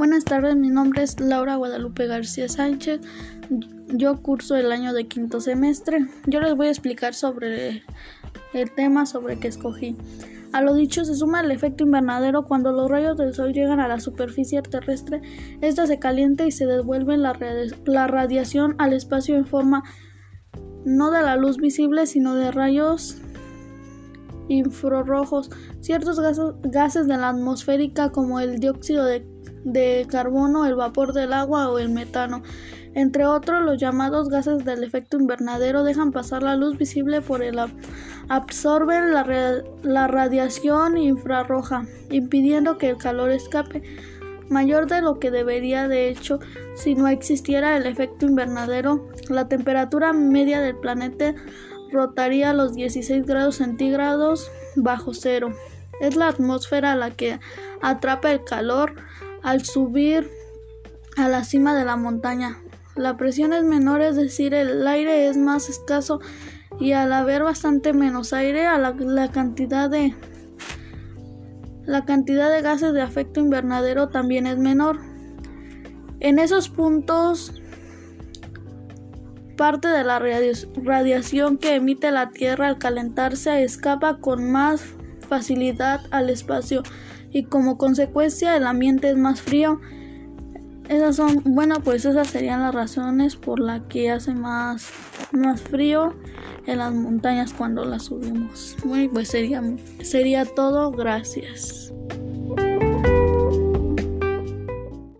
Buenas tardes, mi nombre es Laura Guadalupe García Sánchez. Yo curso el año de quinto semestre. Yo les voy a explicar sobre el tema sobre que escogí. A lo dicho se suma el efecto invernadero cuando los rayos del sol llegan a la superficie terrestre, esta se calienta y se devuelve la, la radiación al espacio en forma no de la luz visible, sino de rayos infrarrojos. Ciertos gases, de la atmosférica como el dióxido de, de carbono, el vapor del agua o el metano entre otros, los llamados gases del efecto invernadero dejan pasar la luz visible por el absorben la, la radiación infrarroja, impidiendo que el calor escape mayor de lo que debería de hecho si no existiera el efecto invernadero, la temperatura media del planeta rotaría a los 16 grados centígrados bajo cero. Es la atmósfera la que atrapa el calor al subir a la cima de la montaña. La presión es menor, es decir, el aire es más escaso y al haber bastante menos aire, a la, la cantidad de la cantidad de gases de efecto invernadero también es menor. En esos puntos, parte de la radiación que emite la Tierra al calentarse escapa con más facilidad al espacio y como consecuencia el ambiente es más frío esas son, bueno, pues esas serían las razones por las que hace más, más frío en las montañas cuando las subimos. Bueno, pues sería, sería todo. Gracias.